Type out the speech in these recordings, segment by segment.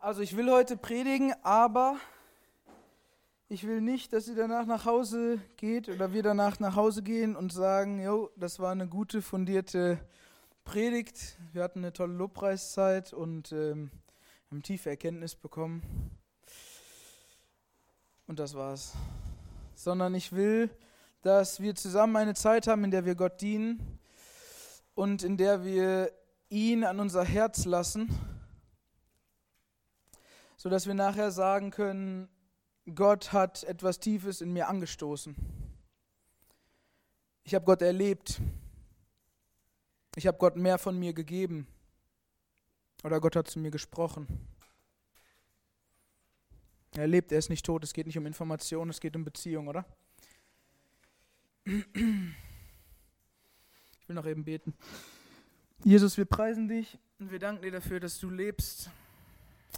Also ich will heute predigen, aber ich will nicht, dass ihr danach nach Hause geht oder wir danach nach Hause gehen und sagen, jo, das war eine gute, fundierte Predigt. Wir hatten eine tolle Lobpreiszeit und ähm, haben tiefe Erkenntnis bekommen. Und das war's. Sondern ich will, dass wir zusammen eine Zeit haben, in der wir Gott dienen und in der wir ihn an unser Herz lassen sodass wir nachher sagen können, Gott hat etwas Tiefes in mir angestoßen. Ich habe Gott erlebt. Ich habe Gott mehr von mir gegeben. Oder Gott hat zu mir gesprochen. Er lebt, er ist nicht tot. Es geht nicht um Information, es geht um Beziehung, oder? Ich will noch eben beten. Jesus, wir preisen dich und wir danken dir dafür, dass du lebst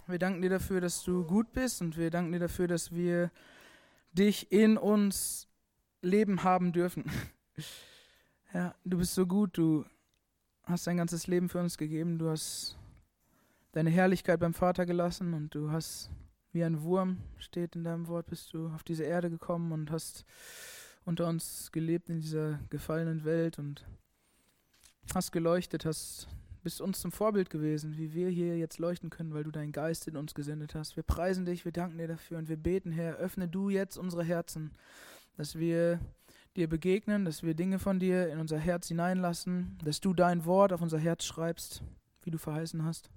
wir danken dir dafür, dass du gut bist und wir danken dir dafür, dass wir dich in uns leben haben dürfen. Ja, du bist so gut, du hast dein ganzes Leben für uns gegeben, du hast deine Herrlichkeit beim Vater gelassen und du hast wie ein Wurm, steht in deinem Wort, bist du auf diese Erde gekommen und hast unter uns gelebt in dieser gefallenen Welt und hast geleuchtet, hast bist uns zum Vorbild gewesen, wie wir hier jetzt leuchten können, weil du deinen Geist in uns gesendet hast. Wir preisen dich, wir danken dir dafür und wir beten, Herr, öffne du jetzt unsere Herzen, dass wir dir begegnen, dass wir Dinge von dir in unser Herz hineinlassen, dass du dein Wort auf unser Herz schreibst, wie du verheißen hast.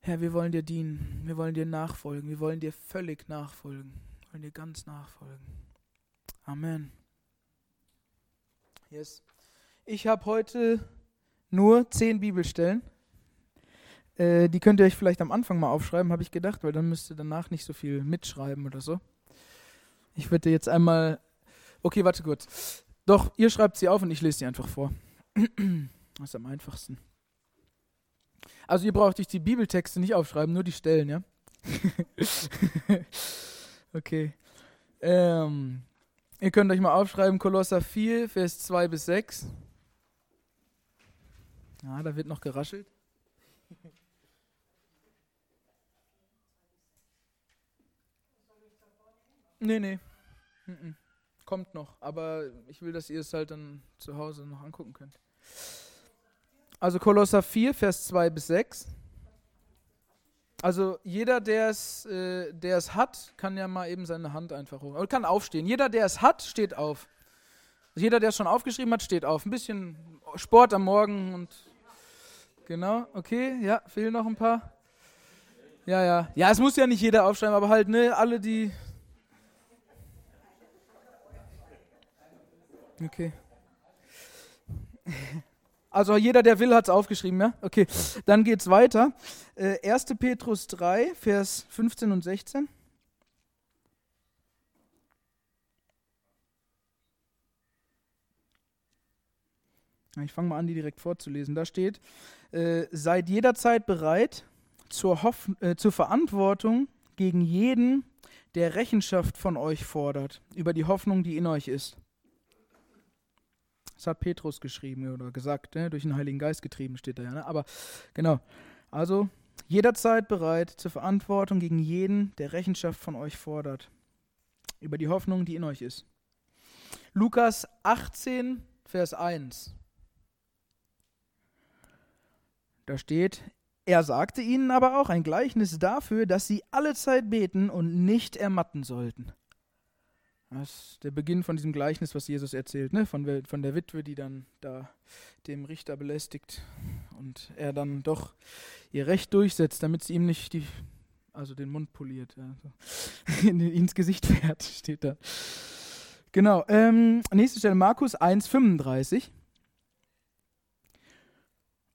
Herr, wir wollen dir dienen, wir wollen dir nachfolgen, wir wollen dir völlig nachfolgen, wir wollen dir ganz nachfolgen. Amen. Yes. Ich habe heute nur zehn Bibelstellen. Äh, die könnt ihr euch vielleicht am Anfang mal aufschreiben, habe ich gedacht, weil dann müsst ihr danach nicht so viel mitschreiben oder so. Ich würde jetzt einmal. Okay, warte kurz. Doch, ihr schreibt sie auf und ich lese sie einfach vor. Das ist am einfachsten. Also ihr braucht euch die Bibeltexte nicht aufschreiben, nur die Stellen, ja? okay. Ähm, ihr könnt euch mal aufschreiben, Kolosser 4, Vers 2 bis 6. Ja, da wird noch geraschelt. Nee, nee. Kommt noch. Aber ich will, dass ihr es halt dann zu Hause noch angucken könnt. Also Kolosser 4, Vers 2 bis 6. Also jeder, der es, äh, der es hat, kann ja mal eben seine Hand einfach hoch. Oder kann aufstehen. Jeder, der es hat, steht auf. Jeder, der es schon aufgeschrieben hat, steht auf. Ein bisschen Sport am Morgen und Genau, okay, ja, fehlen noch ein paar. Ja, ja. Ja, es muss ja nicht jeder aufschreiben, aber halt, ne, alle, die. Okay. Also jeder, der will, hat es aufgeschrieben, ja? Okay, dann geht's weiter. Äh, 1. Petrus 3, Vers 15 und 16. Ich fange mal an, die direkt vorzulesen. Da steht, äh, seid jederzeit bereit zur, Hoff äh, zur Verantwortung gegen jeden, der Rechenschaft von euch fordert, über die Hoffnung, die in euch ist. Das hat Petrus geschrieben oder gesagt, ne? durch den Heiligen Geist getrieben steht da ja. Ne? Aber genau, also jederzeit bereit zur Verantwortung gegen jeden, der Rechenschaft von euch fordert, über die Hoffnung, die in euch ist. Lukas 18, Vers 1. Da steht, er sagte ihnen aber auch ein Gleichnis dafür, dass sie alle Zeit beten und nicht ermatten sollten. Das ist der Beginn von diesem Gleichnis, was Jesus erzählt, ne? von, von der Witwe, die dann da dem Richter belästigt und er dann doch ihr Recht durchsetzt, damit sie ihm nicht die, also den Mund poliert, also ins Gesicht fährt, steht da. Genau, ähm, nächste Stelle Markus 1,35.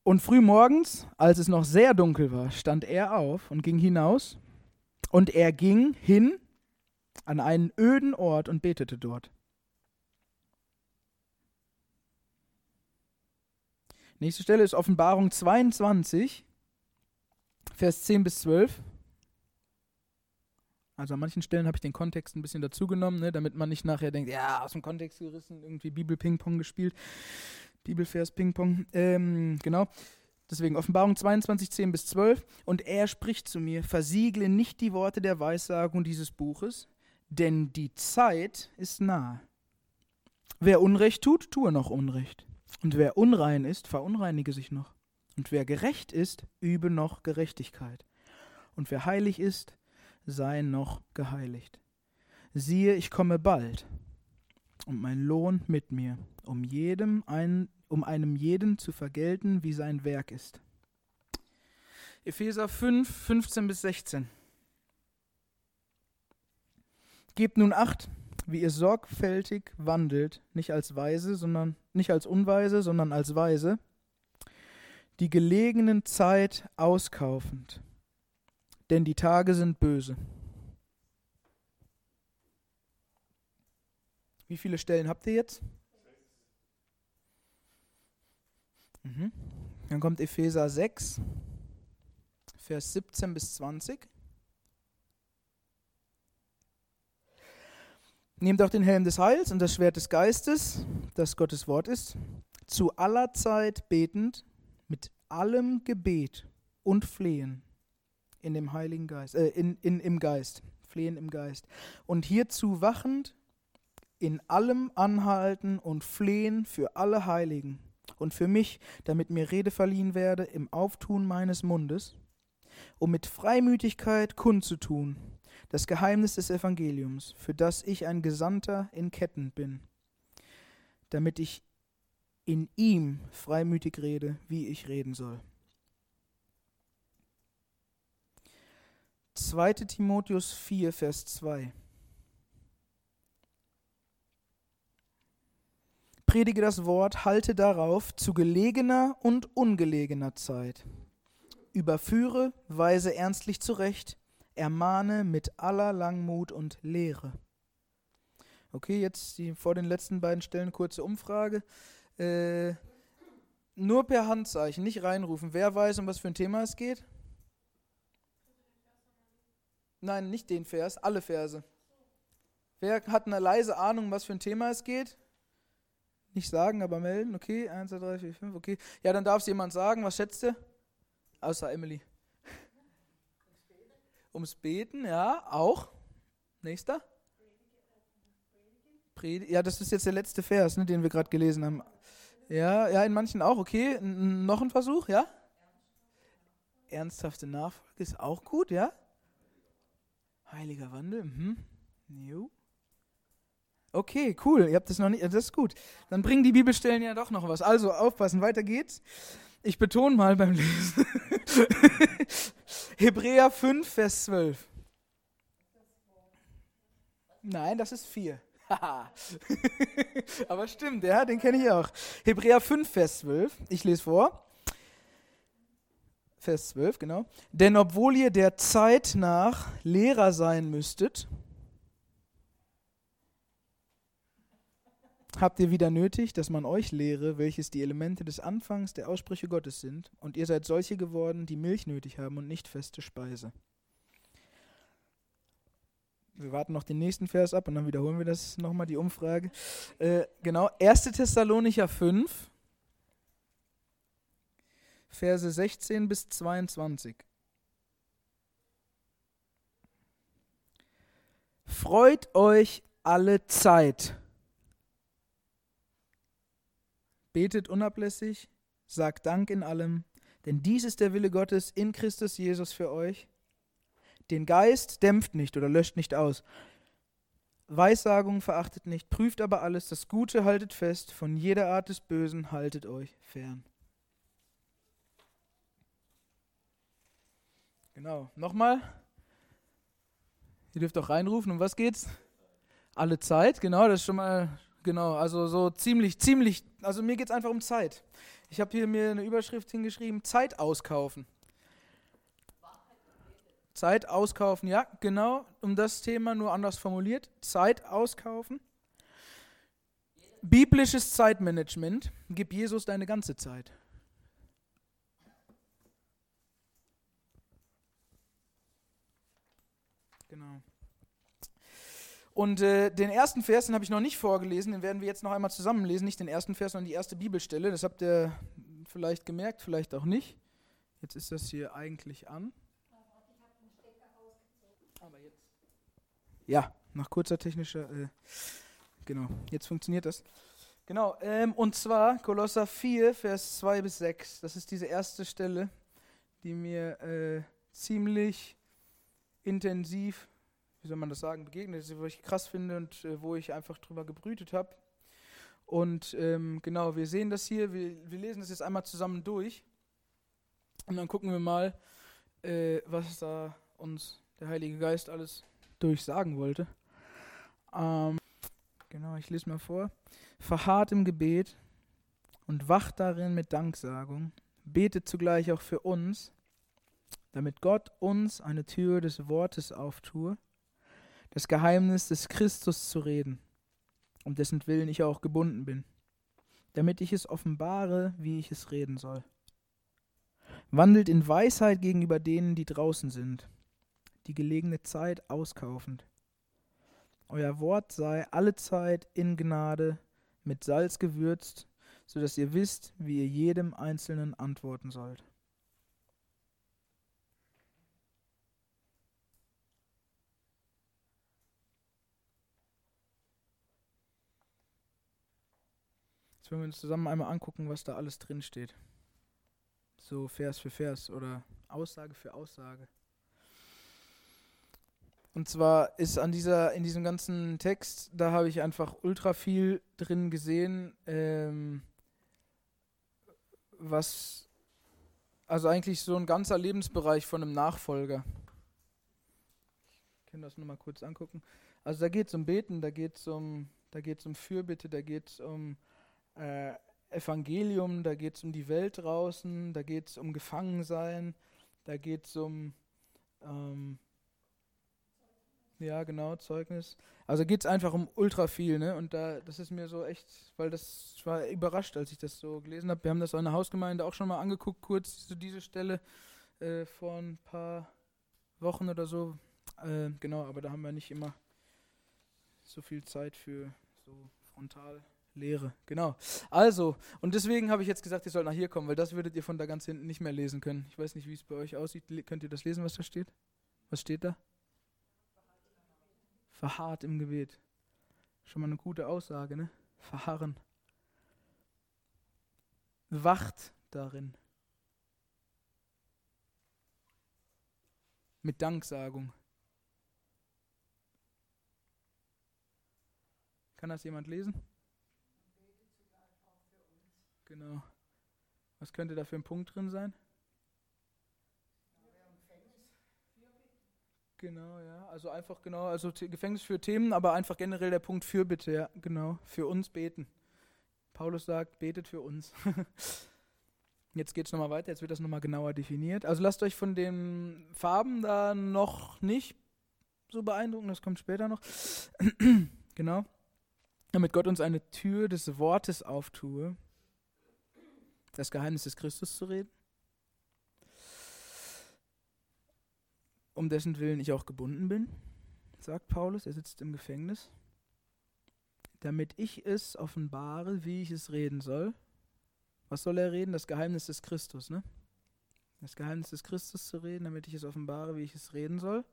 Und frühmorgens, als es noch sehr dunkel war, stand er auf und ging hinaus. Und er ging hin an einen öden Ort und betete dort. Nächste Stelle ist Offenbarung 22, Vers 10 bis 12. Also an manchen Stellen habe ich den Kontext ein bisschen dazugenommen, ne, damit man nicht nachher denkt, ja, aus dem Kontext gerissen, irgendwie Bibel-Ping-Pong gespielt. Bibelvers Ping-Pong. Ähm, genau. Deswegen Offenbarung 22, 10 bis 12. Und er spricht zu mir, versiegle nicht die Worte der Weissagung dieses Buches, denn die Zeit ist nahe. Wer Unrecht tut, tue noch Unrecht. Und wer unrein ist, verunreinige sich noch. Und wer gerecht ist, übe noch Gerechtigkeit. Und wer heilig ist, sei noch geheiligt. Siehe, ich komme bald, und mein Lohn mit mir, um jedem einen, um einem jeden zu vergelten, wie sein Werk ist. Epheser 5, 15 bis 16. Gebt nun acht, wie ihr sorgfältig wandelt, nicht als Weise, sondern nicht als Unweise, sondern als Weise, die gelegenen Zeit auskaufend, denn die Tage sind böse. Wie viele Stellen habt ihr jetzt? Mhm. Dann kommt Epheser 6, Vers 17 bis 20. Nehmt auch den Helm des Heils und das Schwert des Geistes, das Gottes Wort ist, zu aller Zeit betend, mit allem Gebet und Flehen in dem Heiligen Geist, äh, in, in, im Geist, Flehen im Geist. Und hierzu wachend in allem anhalten und flehen für alle Heiligen und für mich, damit mir Rede verliehen werde im Auftun meines Mundes, um mit Freimütigkeit kundzutun das Geheimnis des Evangeliums, für das ich ein Gesandter in Ketten bin, damit ich in ihm freimütig rede, wie ich reden soll. 2. Timotheus 4, Vers 2. Predige das Wort, halte darauf zu gelegener und ungelegener Zeit. Überführe, weise ernstlich zurecht, ermahne mit aller Langmut und Lehre. Okay, jetzt die, vor den letzten beiden Stellen kurze Umfrage. Äh, nur per Handzeichen, nicht reinrufen. Wer weiß, um was für ein Thema es geht? Nein, nicht den Vers, alle Verse. Wer hat eine leise Ahnung, was für ein Thema es geht? Nicht sagen, aber melden. Okay, 1, 2, 3, 4, 5, okay. Ja, dann darf es jemand sagen. Was schätzt ihr? Außer Emily. Ums Beten, ja, auch. Nächster. Predigen. Ja, das ist jetzt der letzte Vers, ne, den wir gerade gelesen haben. Ja, ja, in manchen auch, okay. N noch ein Versuch, ja? Ernsthafte Nachfolge ist auch gut, ja? Heiliger Wandel, mhm. Jo. Okay, cool. Ihr habt das noch nicht. Das ist gut. Dann bringen die Bibelstellen ja doch noch was. Also aufpassen, weiter geht's. Ich betone mal beim Lesen. Hebräer 5, Vers 12. Nein, das ist 4. Aber stimmt, ja, den kenne ich auch. Hebräer 5, Vers 12. Ich lese vor. Vers 12, genau. Denn obwohl ihr der Zeit nach Lehrer sein müsstet, habt ihr wieder nötig, dass man euch lehre, welches die Elemente des Anfangs der Aussprüche Gottes sind, und ihr seid solche geworden, die Milch nötig haben und nicht feste Speise. Wir warten noch den nächsten Vers ab und dann wiederholen wir das nochmal, die Umfrage. Äh, genau, 1. Thessalonicher 5, Verse 16 bis 22. Freut euch alle Zeit Betet unablässig, sagt Dank in allem, denn dies ist der Wille Gottes in Christus Jesus für euch. Den Geist dämpft nicht oder löscht nicht aus. Weissagung verachtet nicht, prüft aber alles, das Gute haltet fest, von jeder Art des Bösen haltet euch fern. Genau, nochmal. Ihr dürft auch reinrufen, um was geht's? Alle Zeit, genau, das ist schon mal Genau, also so ziemlich, ziemlich, also mir geht es einfach um Zeit. Ich habe hier mir eine Überschrift hingeschrieben, Zeit auskaufen. Zeit auskaufen, ja, genau, um das Thema nur anders formuliert. Zeit auskaufen. Biblisches Zeitmanagement. Gib Jesus deine ganze Zeit. Genau. Und äh, den ersten Vers, den habe ich noch nicht vorgelesen, den werden wir jetzt noch einmal zusammenlesen. Nicht den ersten Vers, sondern die erste Bibelstelle. Das habt ihr vielleicht gemerkt, vielleicht auch nicht. Jetzt ist das hier eigentlich an. Ja, nach kurzer technischer. Äh, genau, jetzt funktioniert das. Genau, ähm, und zwar Kolosser 4, Vers 2 bis 6. Das ist diese erste Stelle, die mir äh, ziemlich intensiv, wie soll man das sagen, begegnet ist, wo ich krass finde und äh, wo ich einfach drüber gebrütet habe. Und ähm, genau, wir sehen das hier, wir, wir lesen das jetzt einmal zusammen durch. Und dann gucken wir mal, äh, was da uns der Heilige Geist alles durchsagen wollte. Ähm, genau, ich lese mal vor. Verharrt im Gebet und wacht darin mit Danksagung. Betet zugleich auch für uns, damit Gott uns eine Tür des Wortes auftue, das Geheimnis des Christus zu reden, um dessen Willen ich auch gebunden bin, damit ich es offenbare, wie ich es reden soll. Wandelt in Weisheit gegenüber denen, die draußen sind, die gelegene Zeit auskaufend. Euer Wort sei allezeit in Gnade mit Salz gewürzt, so dass ihr wisst, wie ihr jedem Einzelnen antworten sollt. Wollen wir uns zusammen einmal angucken, was da alles drin steht so Vers für Vers oder Aussage für Aussage. Und zwar ist an dieser, in diesem ganzen Text, da habe ich einfach ultra viel drin gesehen, ähm, was, also eigentlich so ein ganzer Lebensbereich von einem Nachfolger. Ich kann das nur mal kurz angucken. Also da geht es um Beten, da geht es um, da geht's um Fürbitte, da geht es um äh, Evangelium, da geht es um die Welt draußen, da geht es um Gefangensein, da geht es um, ähm, ja genau, Zeugnis. Also geht es einfach um ultra viel, ne? Und da, das ist mir so echt, weil das war überrascht, als ich das so gelesen habe. Wir haben das in der Hausgemeinde auch schon mal angeguckt, kurz zu dieser Stelle äh, vor ein paar Wochen oder so. Äh, genau, aber da haben wir nicht immer so viel Zeit für so frontal. Lehre, genau. Also, und deswegen habe ich jetzt gesagt, ihr sollt nach hier kommen, weil das würdet ihr von da ganz hinten nicht mehr lesen können. Ich weiß nicht, wie es bei euch aussieht. Könnt ihr das lesen, was da steht? Was steht da? Verharrt im Gebet. Schon mal eine gute Aussage, ne? Verharren. Wacht darin. Mit Danksagung. Kann das jemand lesen? Genau. Was könnte da für ein Punkt drin sein? Genau, ja. Also einfach genau, also Gefängnis für Themen, aber einfach generell der Punkt für bitte, ja, genau. Für uns beten. Paulus sagt, betet für uns. Jetzt geht es nochmal weiter, jetzt wird das nochmal genauer definiert. Also lasst euch von den Farben da noch nicht so beeindrucken, das kommt später noch. genau. Damit Gott uns eine Tür des Wortes auftue, das Geheimnis des Christus zu reden, um dessen Willen ich auch gebunden bin, sagt Paulus, er sitzt im Gefängnis, damit ich es offenbare, wie ich es reden soll. Was soll er reden? Das Geheimnis des Christus, ne? Das Geheimnis des Christus zu reden, damit ich es offenbare, wie ich es reden soll.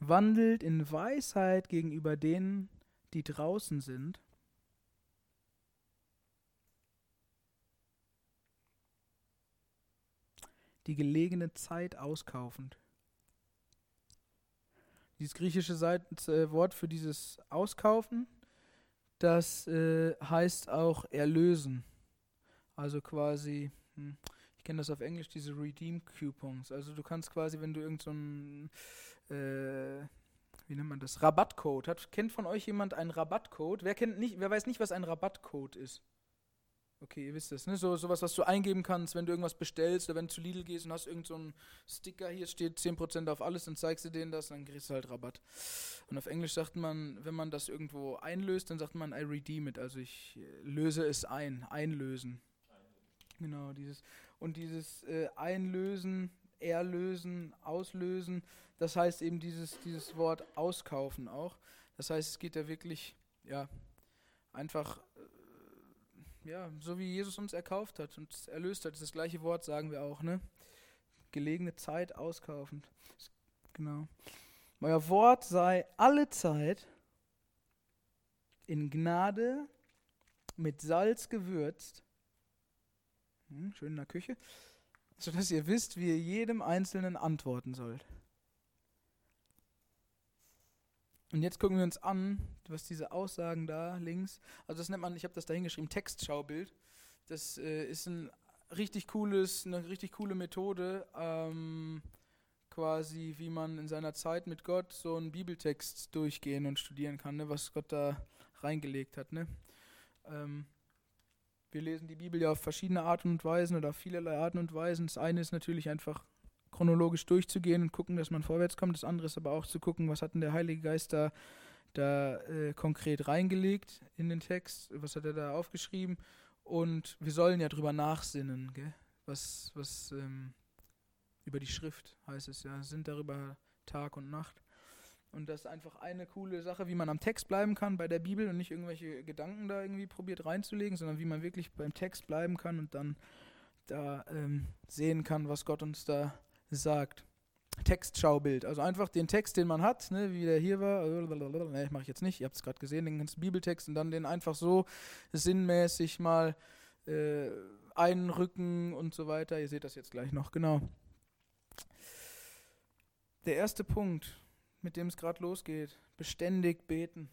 Wandelt in Weisheit gegenüber denen, die draußen sind die gelegene Zeit auskaufend. Dieses griechische äh, Wort für dieses Auskaufen, das äh, heißt auch erlösen. Also quasi, hm, ich kenne das auf Englisch, diese Redeem Coupons. Also du kannst quasi, wenn du irgendeinen, so äh, wie nennt man das, Rabattcode hat. Kennt von euch jemand einen Rabattcode? Wer kennt nicht, wer weiß nicht, was ein Rabattcode ist? Okay, ihr wisst das, ne? So sowas, was du eingeben kannst, wenn du irgendwas bestellst oder wenn du zu Lidl gehst und hast irgendeinen so Sticker, hier steht 10% auf alles, dann zeigst du denen das, dann kriegst du halt Rabatt. Und auf Englisch sagt man, wenn man das irgendwo einlöst, dann sagt man I redeem it, also ich äh, löse es ein, einlösen. Genau, dieses und dieses äh, Einlösen, Erlösen, Auslösen, das heißt eben dieses, dieses Wort auskaufen auch. Das heißt, es geht ja wirklich, ja, einfach ja, so wie Jesus uns erkauft hat und erlöst hat. Das, das gleiche Wort sagen wir auch, ne? Gelegene Zeit auskaufend. Genau. Euer Wort sei alle Zeit in Gnade mit Salz gewürzt, hm, schön in der Küche, sodass ihr wisst, wie ihr jedem Einzelnen antworten sollt. Und jetzt gucken wir uns an, was diese Aussagen da links, also das nennt man, ich habe das da hingeschrieben, Textschaubild. Das äh, ist ein richtig cooles, eine richtig coole Methode, ähm, quasi, wie man in seiner Zeit mit Gott so einen Bibeltext durchgehen und studieren kann, ne, was Gott da reingelegt hat. Ne? Ähm, wir lesen die Bibel ja auf verschiedene Arten und Weisen oder auf vielerlei Arten und Weisen. Das eine ist natürlich einfach chronologisch durchzugehen und gucken, dass man vorwärts kommt. Das andere ist aber auch zu gucken, was hat denn der Heilige Geist da, da äh, konkret reingelegt in den Text, was hat er da aufgeschrieben. Und wir sollen ja drüber nachsinnen, gell? was, was ähm, über die Schrift heißt es ja, sind darüber Tag und Nacht. Und das ist einfach eine coole Sache, wie man am Text bleiben kann bei der Bibel und nicht irgendwelche Gedanken da irgendwie probiert reinzulegen, sondern wie man wirklich beim Text bleiben kann und dann da ähm, sehen kann, was Gott uns da sagt. Textschaubild, also einfach den Text, den man hat, ne, wie der hier war, ne, mache ich jetzt nicht, ihr habt es gerade gesehen, den ganzen Bibeltext und dann den einfach so sinnmäßig mal äh, einrücken und so weiter. Ihr seht das jetzt gleich noch, genau. Der erste Punkt, mit dem es gerade losgeht, beständig beten.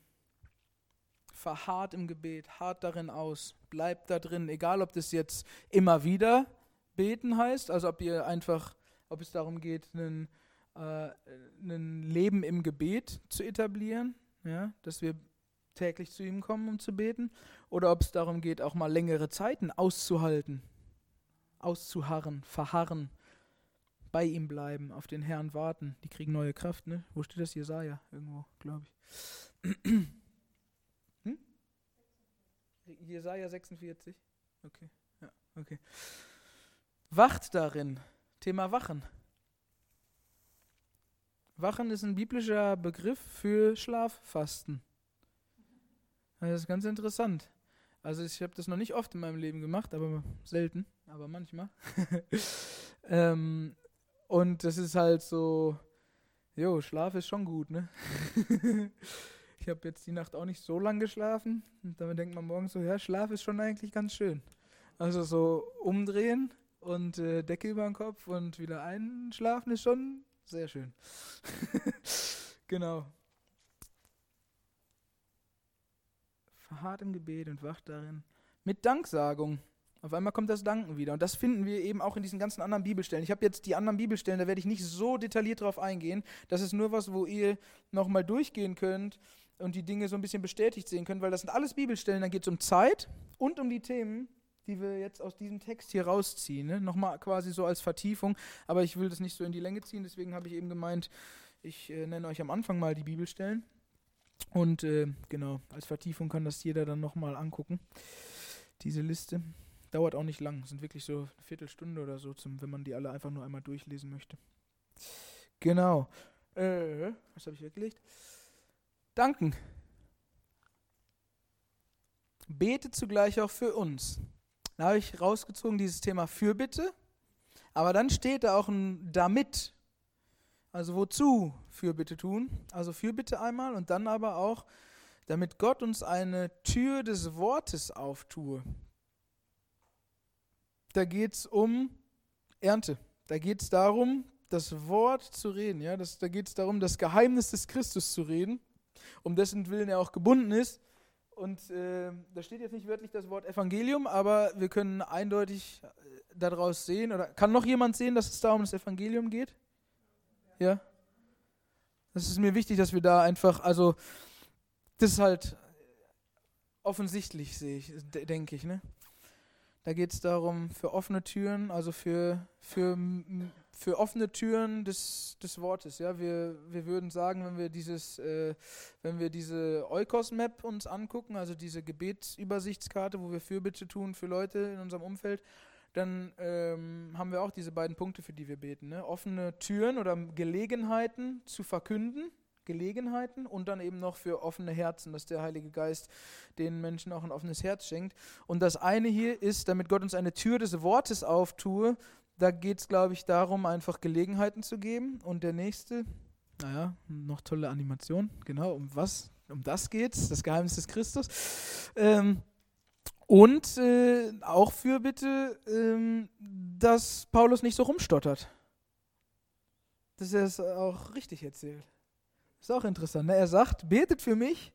Verharrt im Gebet, hart darin aus, bleibt da drin, egal ob das jetzt immer wieder beten heißt, also ob ihr einfach ob es darum geht, ein, äh, ein Leben im Gebet zu etablieren, ja, dass wir täglich zu ihm kommen, um zu beten, oder ob es darum geht, auch mal längere Zeiten auszuhalten, auszuharren, verharren, bei ihm bleiben, auf den Herrn warten. Die kriegen neue Kraft, ne? Wo steht das? Jesaja irgendwo, glaube ich. hm? Jesaja 46? Okay, ja, okay. Wacht darin, Thema Wachen. Wachen ist ein biblischer Begriff für Schlaffasten. Das ist ganz interessant. Also ich habe das noch nicht oft in meinem Leben gemacht, aber selten, aber manchmal. ähm, und das ist halt so, jo, Schlaf ist schon gut, ne? ich habe jetzt die Nacht auch nicht so lang geschlafen. Und damit denkt man morgens so, ja, Schlaf ist schon eigentlich ganz schön. Also so umdrehen und äh, Decke über den Kopf und wieder einschlafen ist schon sehr schön. genau. Verharrt im Gebet und wacht darin. Mit Danksagung. Auf einmal kommt das Danken wieder. Und das finden wir eben auch in diesen ganzen anderen Bibelstellen. Ich habe jetzt die anderen Bibelstellen, da werde ich nicht so detailliert drauf eingehen. Das ist nur was, wo ihr nochmal durchgehen könnt und die Dinge so ein bisschen bestätigt sehen könnt, weil das sind alles Bibelstellen. Da geht es um Zeit und um die Themen, die wir jetzt aus diesem Text hier rausziehen. Ne? Nochmal quasi so als Vertiefung, aber ich will das nicht so in die Länge ziehen, deswegen habe ich eben gemeint, ich äh, nenne euch am Anfang mal die Bibelstellen. Und äh, genau, als Vertiefung kann das jeder dann nochmal angucken. Diese Liste dauert auch nicht lang, sind wirklich so eine Viertelstunde oder so, zum, wenn man die alle einfach nur einmal durchlesen möchte. Genau. Äh, was habe ich weggelegt? Danken. Bete zugleich auch für uns. Da habe ich rausgezogen dieses Thema Fürbitte, aber dann steht da auch ein damit. Also wozu Fürbitte tun? Also Fürbitte einmal und dann aber auch, damit Gott uns eine Tür des Wortes auftue. Da geht es um Ernte. Da geht es darum, das Wort zu reden. Ja? Das, da geht es darum, das Geheimnis des Christus zu reden, um dessen Willen er auch gebunden ist. Und äh, da steht jetzt nicht wörtlich das Wort Evangelium, aber wir können eindeutig äh, daraus sehen, oder kann noch jemand sehen, dass es da um das Evangelium geht? Ja? Das ist mir wichtig, dass wir da einfach, also, das ist halt offensichtlich, sehe ich, denke ich, ne? Da geht es darum, für offene Türen, also für, für, für offene Türen des, des Wortes. Ja? Wir, wir würden sagen, wenn wir dieses, äh, wenn wir diese Eukos-Map uns angucken, also diese Gebetsübersichtskarte, wo wir Fürbitte tun für Leute in unserem Umfeld, dann ähm, haben wir auch diese beiden Punkte, für die wir beten. Ne? Offene Türen oder Gelegenheiten zu verkünden, Gelegenheiten und dann eben noch für offene Herzen, dass der Heilige Geist den Menschen auch ein offenes Herz schenkt. Und das eine hier ist, damit Gott uns eine Tür des Wortes auftue, da geht es, glaube ich, darum, einfach Gelegenheiten zu geben. Und der nächste, naja, noch tolle Animation, genau, um was? Um das geht's, das Geheimnis des Christus. Ähm, und äh, auch für bitte, ähm, dass Paulus nicht so rumstottert. Dass er es auch richtig erzählt. Ist auch interessant. Ne? Er sagt, betet für mich,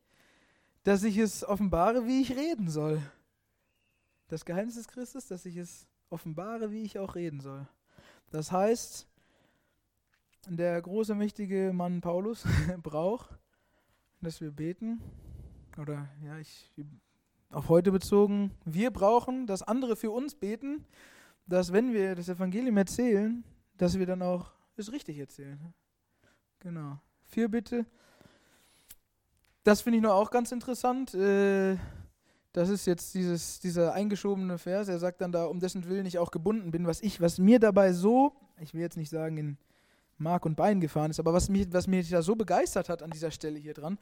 dass ich es offenbare, wie ich reden soll. Das Geheimnis des Christus, dass ich es offenbare, wie ich auch reden soll. Das heißt, der große, mächtige Mann Paulus braucht, dass wir beten, oder ja, ich auf heute bezogen, wir brauchen, dass andere für uns beten, dass wenn wir das Evangelium erzählen, dass wir dann auch es richtig erzählen. Genau. Fürbitte. Das finde ich noch auch ganz interessant. Äh, das ist jetzt dieses, dieser eingeschobene Vers. Er sagt dann da, um dessen Willen ich auch gebunden bin, was ich, was mir dabei so, ich will jetzt nicht sagen in Mark und Bein gefahren ist, aber was mich, was mich da so begeistert hat an dieser Stelle hier dran,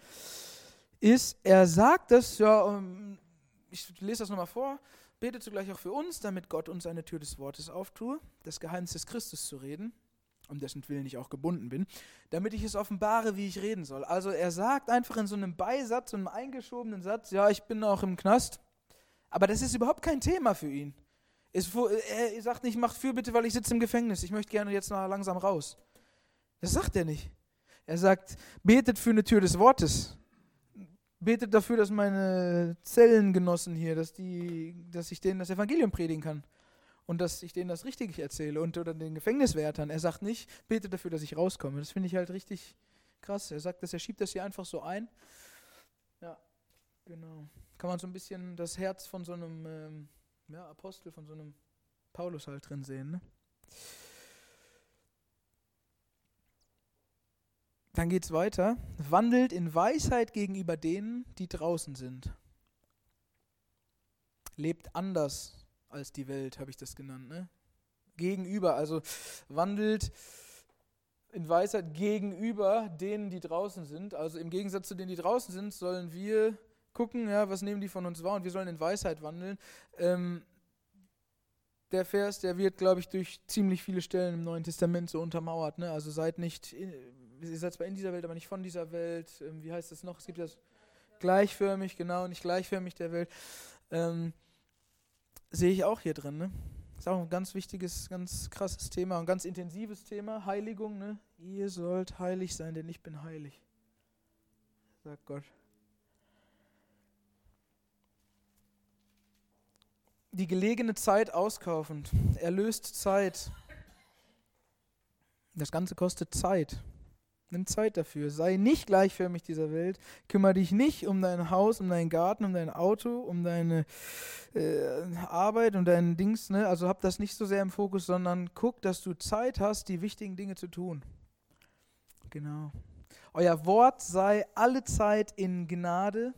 ist, er sagt das, ja, ich lese das nochmal vor, betet zugleich auch für uns, damit Gott uns eine Tür des Wortes auftue, das Geheimnis des Christus zu reden, um dessen Willen ich auch gebunden bin, damit ich es offenbare, wie ich reden soll. Also er sagt einfach in so einem Beisatz, so einem eingeschobenen Satz, ja, ich bin auch im Knast, aber das ist überhaupt kein Thema für ihn. er sagt nicht, macht für bitte, weil ich sitze im Gefängnis, ich möchte gerne jetzt mal langsam raus. Das sagt er nicht. Er sagt, betet für eine Tür des Wortes. Betet dafür, dass meine Zellengenossen hier, dass, die, dass ich denen das Evangelium predigen kann und dass ich denen das richtig erzähle und oder den Gefängniswärtern. Er sagt nicht, bete dafür, dass ich rauskomme. Das finde ich halt richtig krass. Er sagt dass er schiebt das hier einfach so ein. Ja, genau. Kann man so ein bisschen das Herz von so einem ähm, ja, Apostel, von so einem Paulus halt drin sehen. Ne? Dann geht es weiter. Wandelt in Weisheit gegenüber denen, die draußen sind. Lebt anders als die Welt, habe ich das genannt. Ne? Gegenüber, also wandelt in Weisheit gegenüber denen, die draußen sind. Also im Gegensatz zu denen, die draußen sind, sollen wir gucken, ja, was nehmen die von uns wahr und wir sollen in Weisheit wandeln. Ähm, der Vers, der wird, glaube ich, durch ziemlich viele Stellen im Neuen Testament so untermauert. Ne? Also seid nicht, ihr seid zwar in dieser Welt, aber nicht von dieser Welt. Ähm, wie heißt das noch? Es gibt das gleichförmig, genau, nicht gleichförmig der Welt. Ähm, sehe ich auch hier drin. Ne? Ist auch ein ganz wichtiges, ganz krasses Thema, ein ganz intensives Thema. Heiligung. Ne? Ihr sollt heilig sein, denn ich bin heilig. Sagt Gott. Die gelegene Zeit auskaufend. Erlöst Zeit. Das Ganze kostet Zeit. Nimm Zeit dafür. Sei nicht gleichförmig dieser Welt. Kümmere dich nicht um dein Haus, um deinen Garten, um dein Auto, um deine äh, Arbeit und deinen Dings. Ne? Also hab das nicht so sehr im Fokus, sondern guck, dass du Zeit hast, die wichtigen Dinge zu tun. Genau. Euer Wort sei alle Zeit in Gnade.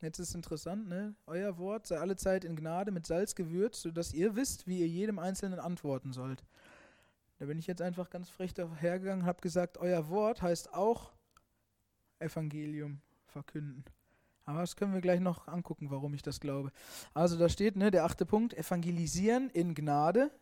Jetzt ist es interessant, ne? Euer Wort sei alle Zeit in Gnade mit Salz gewürzt, sodass ihr wisst, wie ihr jedem Einzelnen antworten sollt. Da bin ich jetzt einfach ganz frech dahergegangen und habe gesagt, euer Wort heißt auch Evangelium verkünden. Aber das können wir gleich noch angucken, warum ich das glaube. Also da steht, ne, der achte Punkt, evangelisieren in Gnade.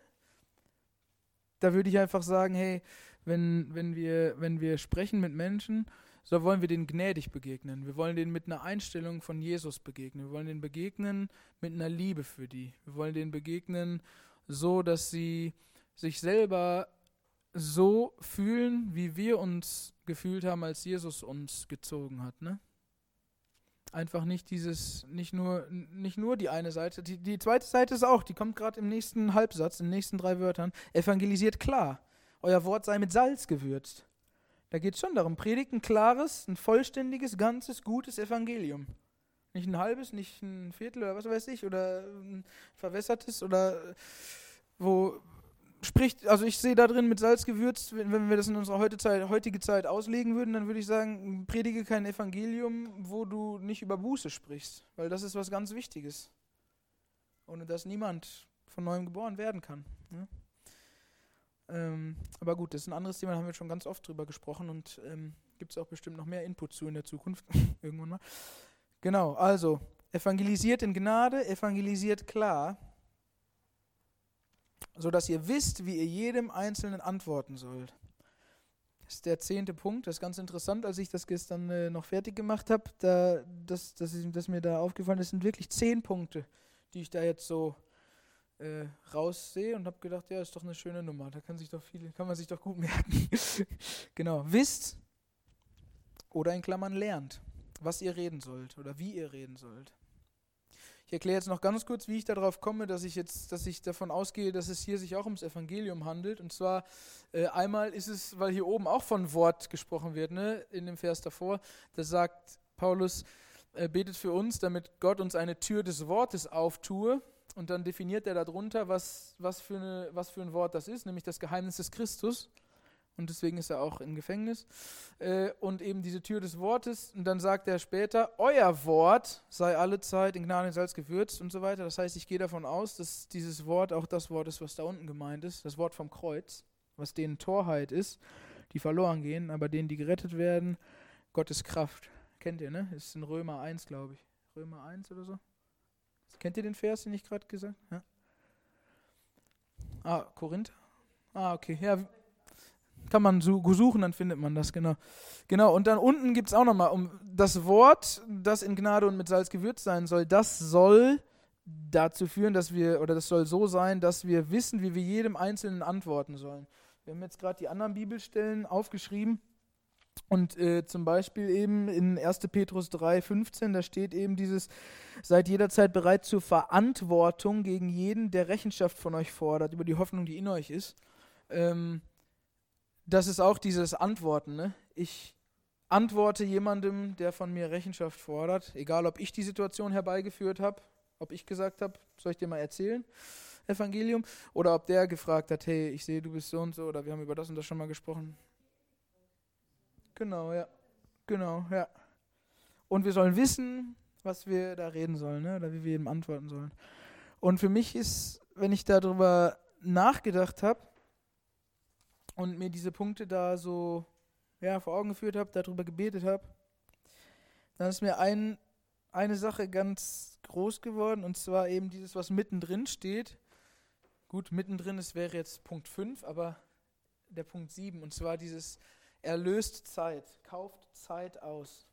Da würde ich einfach sagen, hey, wenn, wenn, wir, wenn wir sprechen mit Menschen, so wollen wir denen gnädig begegnen. Wir wollen denen mit einer Einstellung von Jesus begegnen. Wir wollen denen begegnen mit einer Liebe für die. Wir wollen denen begegnen so, dass sie sich selber so fühlen, wie wir uns gefühlt haben, als Jesus uns gezogen hat. Ne? Einfach nicht dieses, nicht nur, nicht nur die eine Seite, die, die zweite Seite ist auch, die kommt gerade im nächsten Halbsatz, in den nächsten drei Wörtern, evangelisiert klar. Euer Wort sei mit Salz gewürzt. Da geht es schon darum, predigt ein klares, ein vollständiges, ganzes, gutes Evangelium. Nicht ein halbes, nicht ein Viertel oder was weiß ich, oder ein verwässertes oder wo, spricht, also ich sehe da drin mit Salz gewürzt, wenn, wir das in unserer Zeit, heutige Zeit auslegen würden, dann würde ich sagen, predige kein Evangelium, wo du nicht über Buße sprichst, weil das ist was ganz Wichtiges. Ohne dass niemand von neuem geboren werden kann. Ne? Ähm, aber gut, das ist ein anderes Thema, da haben wir schon ganz oft drüber gesprochen und ähm, gibt es auch bestimmt noch mehr Input zu in der Zukunft. Irgendwann mal. Genau, also evangelisiert in Gnade, evangelisiert klar, sodass ihr wisst, wie ihr jedem Einzelnen antworten sollt. Das ist der zehnte Punkt. Das ist ganz interessant, als ich das gestern äh, noch fertig gemacht habe. Da, das, das, ist, das mir da aufgefallen ist, sind wirklich zehn Punkte, die ich da jetzt so äh, raussehe und habe gedacht, ja, ist doch eine schöne Nummer. Da kann, sich doch viel, kann man sich doch gut merken. genau. Wisst oder in Klammern lernt, was ihr reden sollt oder wie ihr reden sollt. Ich erkläre jetzt noch ganz kurz, wie ich darauf komme, dass ich jetzt, dass ich davon ausgehe, dass es hier sich auch ums Evangelium handelt. Und zwar äh, einmal ist es, weil hier oben auch von Wort gesprochen wird, ne, in dem Vers davor, da sagt Paulus, äh, betet für uns, damit Gott uns eine Tür des Wortes auftue. Und dann definiert er darunter, was, was, für eine, was für ein Wort das ist, nämlich das Geheimnis des Christus und deswegen ist er auch im Gefängnis. Äh, und eben diese Tür des Wortes. Und dann sagt er später, euer Wort sei alle Zeit in Gnade und Salz gewürzt und so weiter. Das heißt, ich gehe davon aus, dass dieses Wort auch das Wort ist, was da unten gemeint ist. Das Wort vom Kreuz, was denen Torheit ist, die verloren gehen, aber denen, die gerettet werden, Gottes Kraft. Kennt ihr, ne? Ist in Römer 1, glaube ich. Römer 1 oder so. Kennt ihr den Vers, den ich gerade gesagt habe? Ja? Ah, Korinther? Ah, okay. Ja, kann man suchen, dann findet man das, genau. Genau, und dann unten gibt es auch nochmal, um das Wort, das in Gnade und mit Salz gewürzt sein soll, das soll dazu führen, dass wir, oder das soll so sein, dass wir wissen, wie wir jedem Einzelnen antworten sollen. Wir haben jetzt gerade die anderen Bibelstellen aufgeschrieben. Und äh, zum Beispiel eben in 1. Petrus 3, 15, da steht eben dieses, seid jederzeit bereit zur Verantwortung gegen jeden, der Rechenschaft von euch fordert, über die Hoffnung, die in euch ist. Ähm, das ist auch dieses Antworten. Ne? Ich antworte jemandem, der von mir Rechenschaft fordert, egal ob ich die Situation herbeigeführt habe, ob ich gesagt habe, soll ich dir mal erzählen, Evangelium, oder ob der gefragt hat, hey, ich sehe, du bist so und so, oder wir haben über das und das schon mal gesprochen. Genau, ja. Genau, ja. Und wir sollen wissen, was wir da reden sollen, ne? oder wie wir ihm antworten sollen. Und für mich ist, wenn ich darüber nachgedacht habe, und mir diese Punkte da so ja, vor Augen geführt habe, darüber gebetet habe, dann ist mir ein, eine Sache ganz groß geworden und zwar eben dieses, was mittendrin steht. Gut, mittendrin, es wäre jetzt Punkt 5, aber der Punkt 7 und zwar dieses erlöst Zeit, kauft Zeit aus.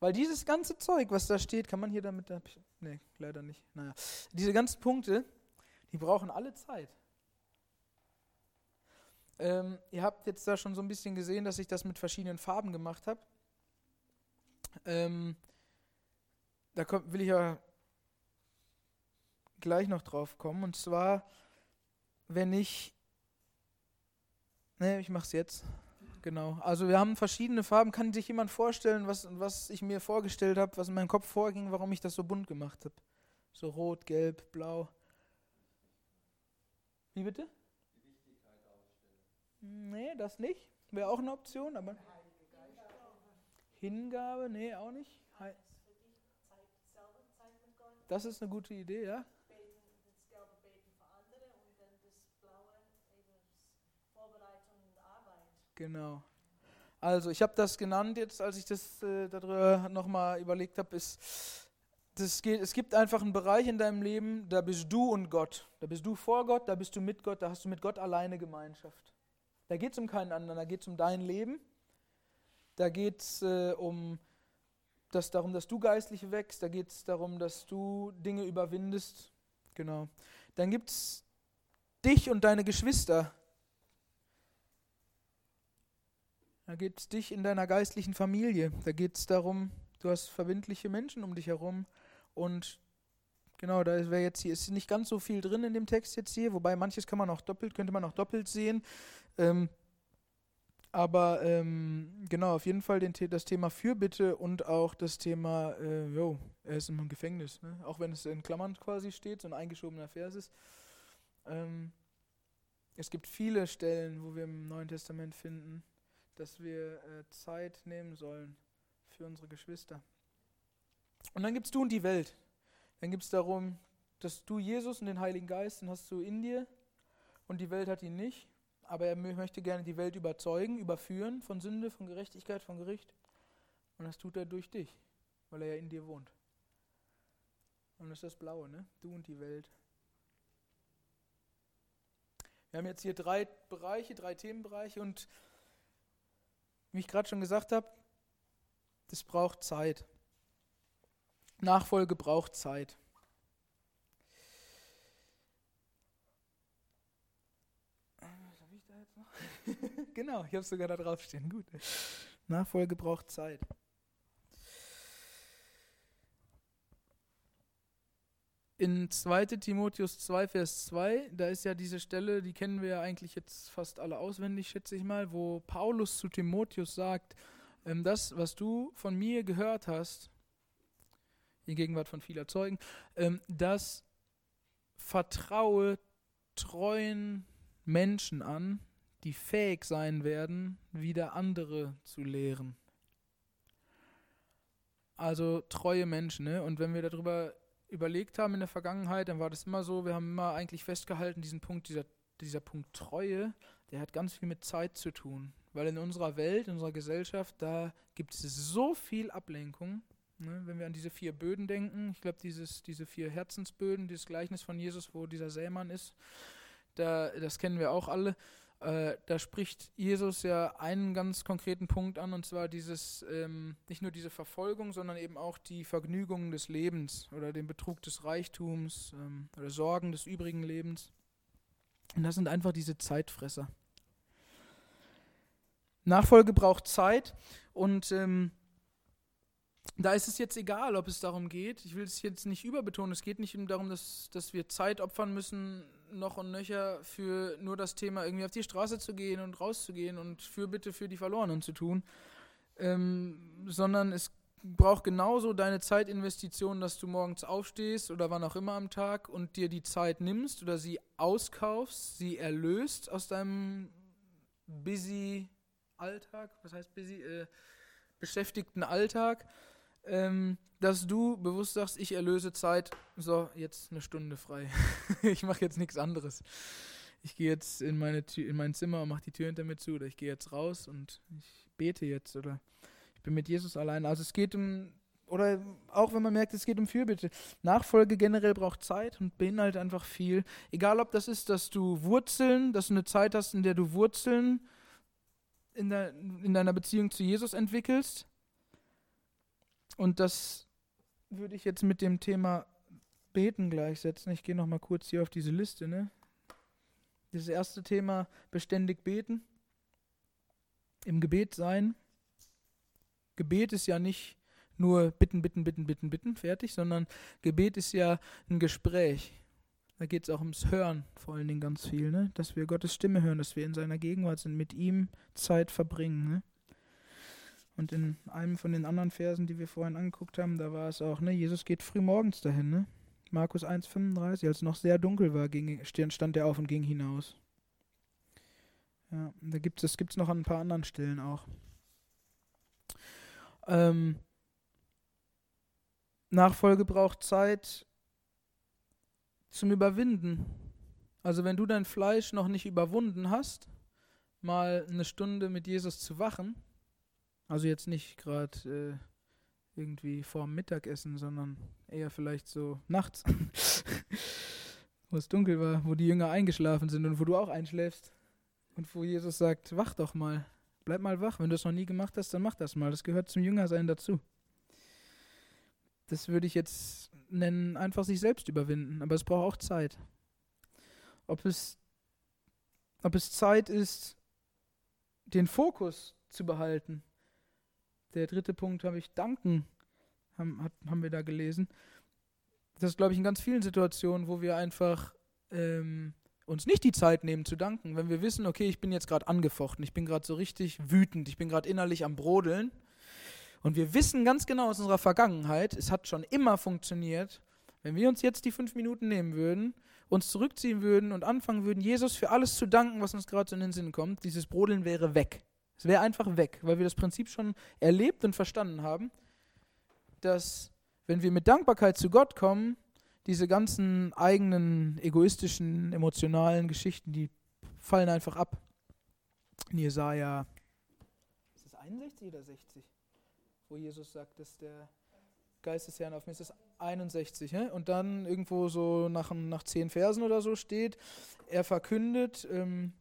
Weil dieses ganze Zeug, was da steht, kann man hier damit, nee, leider nicht, naja, diese ganzen Punkte, die brauchen alle Zeit. Ähm, ihr habt jetzt da schon so ein bisschen gesehen, dass ich das mit verschiedenen Farben gemacht habe. Ähm, da kommt, will ich ja gleich noch drauf kommen. Und zwar, wenn ich. Ne, ich mache es jetzt. Genau. Also wir haben verschiedene Farben. Kann sich jemand vorstellen, was, was ich mir vorgestellt habe, was in meinem Kopf vorging, warum ich das so bunt gemacht habe? So rot, gelb, blau. Wie bitte? Nee, das nicht. Wäre auch eine Option, aber. Hingabe, nee, auch nicht. Das ist eine gute Idee, ja? Genau. Also ich habe das genannt jetzt, als ich das äh, darüber nochmal überlegt habe, es gibt einfach einen Bereich in deinem Leben, da bist du und Gott. Da bist du vor Gott, da bist du mit Gott, da hast du mit Gott alleine Gemeinschaft. Da geht es um keinen anderen, da geht es um dein Leben. Da geht es äh, um das darum, dass du geistlich wächst. Da geht es darum, dass du Dinge überwindest. Genau. Dann gibt es dich und deine Geschwister. Da geht es dich in deiner geistlichen Familie. Da geht es darum, du hast verbindliche Menschen um dich herum und Genau, da wäre jetzt hier ist nicht ganz so viel drin in dem Text jetzt hier, wobei manches kann man auch doppelt, könnte man auch doppelt sehen. Ähm, aber ähm, genau, auf jeden Fall den, das Thema Fürbitte und auch das Thema, äh, jo, er ist im Gefängnis, ne? auch wenn es in Klammern quasi steht, so ein eingeschobener Vers ist. Ähm, es gibt viele Stellen, wo wir im Neuen Testament finden, dass wir äh, Zeit nehmen sollen für unsere Geschwister. Und dann gibt es du und die Welt. Dann gibt es darum, dass du Jesus und den Heiligen Geist, den hast du in dir und die Welt hat ihn nicht. aber er möchte gerne die Welt überzeugen, überführen von Sünde, von Gerechtigkeit, von Gericht. Und das tut er durch dich, weil er ja in dir wohnt. Und das ist das Blaue, ne? Du und die Welt. Wir haben jetzt hier drei Bereiche, drei Themenbereiche und wie ich gerade schon gesagt habe, das braucht Zeit. Nachfolge braucht Zeit. Genau, ich habe es sogar da draufstehen. Gut. Nachfolge braucht Zeit. in 2 Timotheus 2, Vers 2, da ist ja diese Stelle, die kennen wir ja eigentlich jetzt fast alle auswendig, schätze ich mal, wo Paulus zu Timotheus sagt, ähm, das, was du von mir gehört hast, in Gegenwart von vieler Zeugen, ähm, das vertraue treuen Menschen an, die fähig sein werden, wieder andere zu lehren. Also treue Menschen, ne? Und wenn wir darüber überlegt haben in der Vergangenheit, dann war das immer so, wir haben immer eigentlich festgehalten, diesen Punkt, dieser, dieser Punkt Treue, der hat ganz viel mit Zeit zu tun. Weil in unserer Welt, in unserer Gesellschaft, da gibt es so viel Ablenkung. Ne? Wenn wir an diese vier Böden denken, ich glaube, diese vier Herzensböden, dieses Gleichnis von Jesus, wo dieser Sämann ist, da, das kennen wir auch alle. Äh, da spricht Jesus ja einen ganz konkreten Punkt an, und zwar dieses, ähm, nicht nur diese Verfolgung, sondern eben auch die Vergnügungen des Lebens oder den Betrug des Reichtums ähm, oder Sorgen des übrigen Lebens. Und das sind einfach diese Zeitfresser. Nachfolge braucht Zeit und ähm, da ist es jetzt egal, ob es darum geht. Ich will es jetzt nicht überbetonen. Es geht nicht darum, dass, dass wir Zeit opfern müssen, noch und nöcher für nur das Thema irgendwie auf die Straße zu gehen und rauszugehen und für bitte für die Verlorenen zu tun, ähm, sondern es braucht genauso deine Zeitinvestition, dass du morgens aufstehst oder wann auch immer am Tag und dir die Zeit nimmst oder sie auskaufst, sie erlöst aus deinem busy Alltag, was heißt busy, äh, beschäftigten Alltag ähm, dass du bewusst sagst, ich erlöse Zeit, so, jetzt eine Stunde frei. ich mache jetzt nichts anderes. Ich gehe jetzt in, meine in mein Zimmer und mache die Tür hinter mir zu oder ich gehe jetzt raus und ich bete jetzt oder ich bin mit Jesus allein. Also es geht um, oder auch wenn man merkt, es geht um Fürbitte. Nachfolge generell braucht Zeit und beinhaltet einfach viel. Egal ob das ist, dass du Wurzeln, dass du eine Zeit hast, in der du Wurzeln in, der, in deiner Beziehung zu Jesus entwickelst und das würde ich jetzt mit dem Thema Beten gleichsetzen. Ich gehe nochmal kurz hier auf diese Liste. Ne? Das erste Thema, beständig beten. Im Gebet sein. Gebet ist ja nicht nur bitten, bitten, bitten, bitten, bitten, fertig, sondern Gebet ist ja ein Gespräch. Da geht es auch ums Hören, vor allen Dingen ganz viel, ne? dass wir Gottes Stimme hören, dass wir in seiner Gegenwart sind, mit ihm Zeit verbringen. Ne? Und in einem von den anderen Versen, die wir vorhin angeguckt haben, da war es auch, ne, Jesus geht früh morgens dahin, ne? Markus 1,35, als es noch sehr dunkel war, ging, stand er auf und ging hinaus. Ja, da das gibt es noch an ein paar anderen Stellen auch. Ähm, Nachfolge braucht Zeit zum Überwinden. Also wenn du dein Fleisch noch nicht überwunden hast, mal eine Stunde mit Jesus zu wachen, also jetzt nicht gerade äh, irgendwie vorm Mittagessen, sondern eher vielleicht so nachts, wo es dunkel war, wo die Jünger eingeschlafen sind und wo du auch einschläfst. Und wo Jesus sagt, wach doch mal, bleib mal wach. Wenn du es noch nie gemacht hast, dann mach das mal. Das gehört zum Jüngersein dazu. Das würde ich jetzt nennen, einfach sich selbst überwinden. Aber es braucht auch Zeit. Ob es, ob es Zeit ist, den Fokus zu behalten der dritte Punkt habe ich danken, haben, hat, haben wir da gelesen. Das ist, glaube ich, in ganz vielen Situationen, wo wir einfach ähm, uns nicht die Zeit nehmen zu danken. Wenn wir wissen, okay, ich bin jetzt gerade angefochten, ich bin gerade so richtig wütend, ich bin gerade innerlich am Brodeln. Und wir wissen ganz genau aus unserer Vergangenheit, es hat schon immer funktioniert, wenn wir uns jetzt die fünf Minuten nehmen würden, uns zurückziehen würden und anfangen würden, Jesus für alles zu danken, was uns gerade so in den Sinn kommt, dieses Brodeln wäre weg. Es wäre einfach weg, weil wir das Prinzip schon erlebt und verstanden haben, dass wenn wir mit Dankbarkeit zu Gott kommen, diese ganzen eigenen egoistischen, emotionalen Geschichten, die fallen einfach ab. in Jesaja, ist es 61 oder 60? Wo Jesus sagt, dass der Geist des Herrn auf mir ist. Das ist 61. Ne? Und dann irgendwo so nach, nach zehn Versen oder so steht, er verkündet ähm,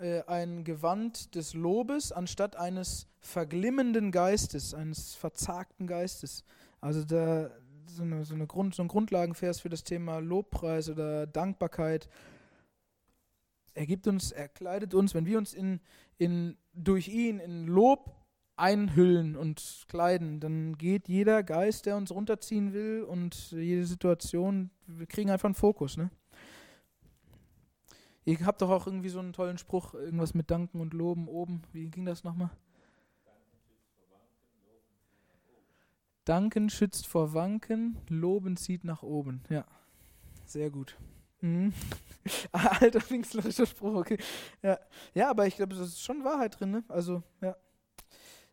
äh, ein Gewand des Lobes anstatt eines verglimmenden Geistes, eines verzagten Geistes. Also da so, eine, so, eine Grund, so ein Grundlagenvers für das Thema Lobpreis oder Dankbarkeit. Er gibt uns, er kleidet uns, wenn wir uns in, in, durch ihn in Lob einhüllen und kleiden, dann geht jeder Geist, der uns runterziehen will und jede Situation, wir kriegen einfach einen Fokus. Ne? Ihr habt doch auch irgendwie so einen tollen Spruch, irgendwas mit Danken und Loben oben. Wie ging das nochmal? Danken schützt vor Wanken, Loben zieht nach oben. Ja, sehr gut. Mhm. Alter pfingstlerischer Spruch, okay. Ja, ja aber ich glaube, das ist schon Wahrheit drin, ne? Also, ja.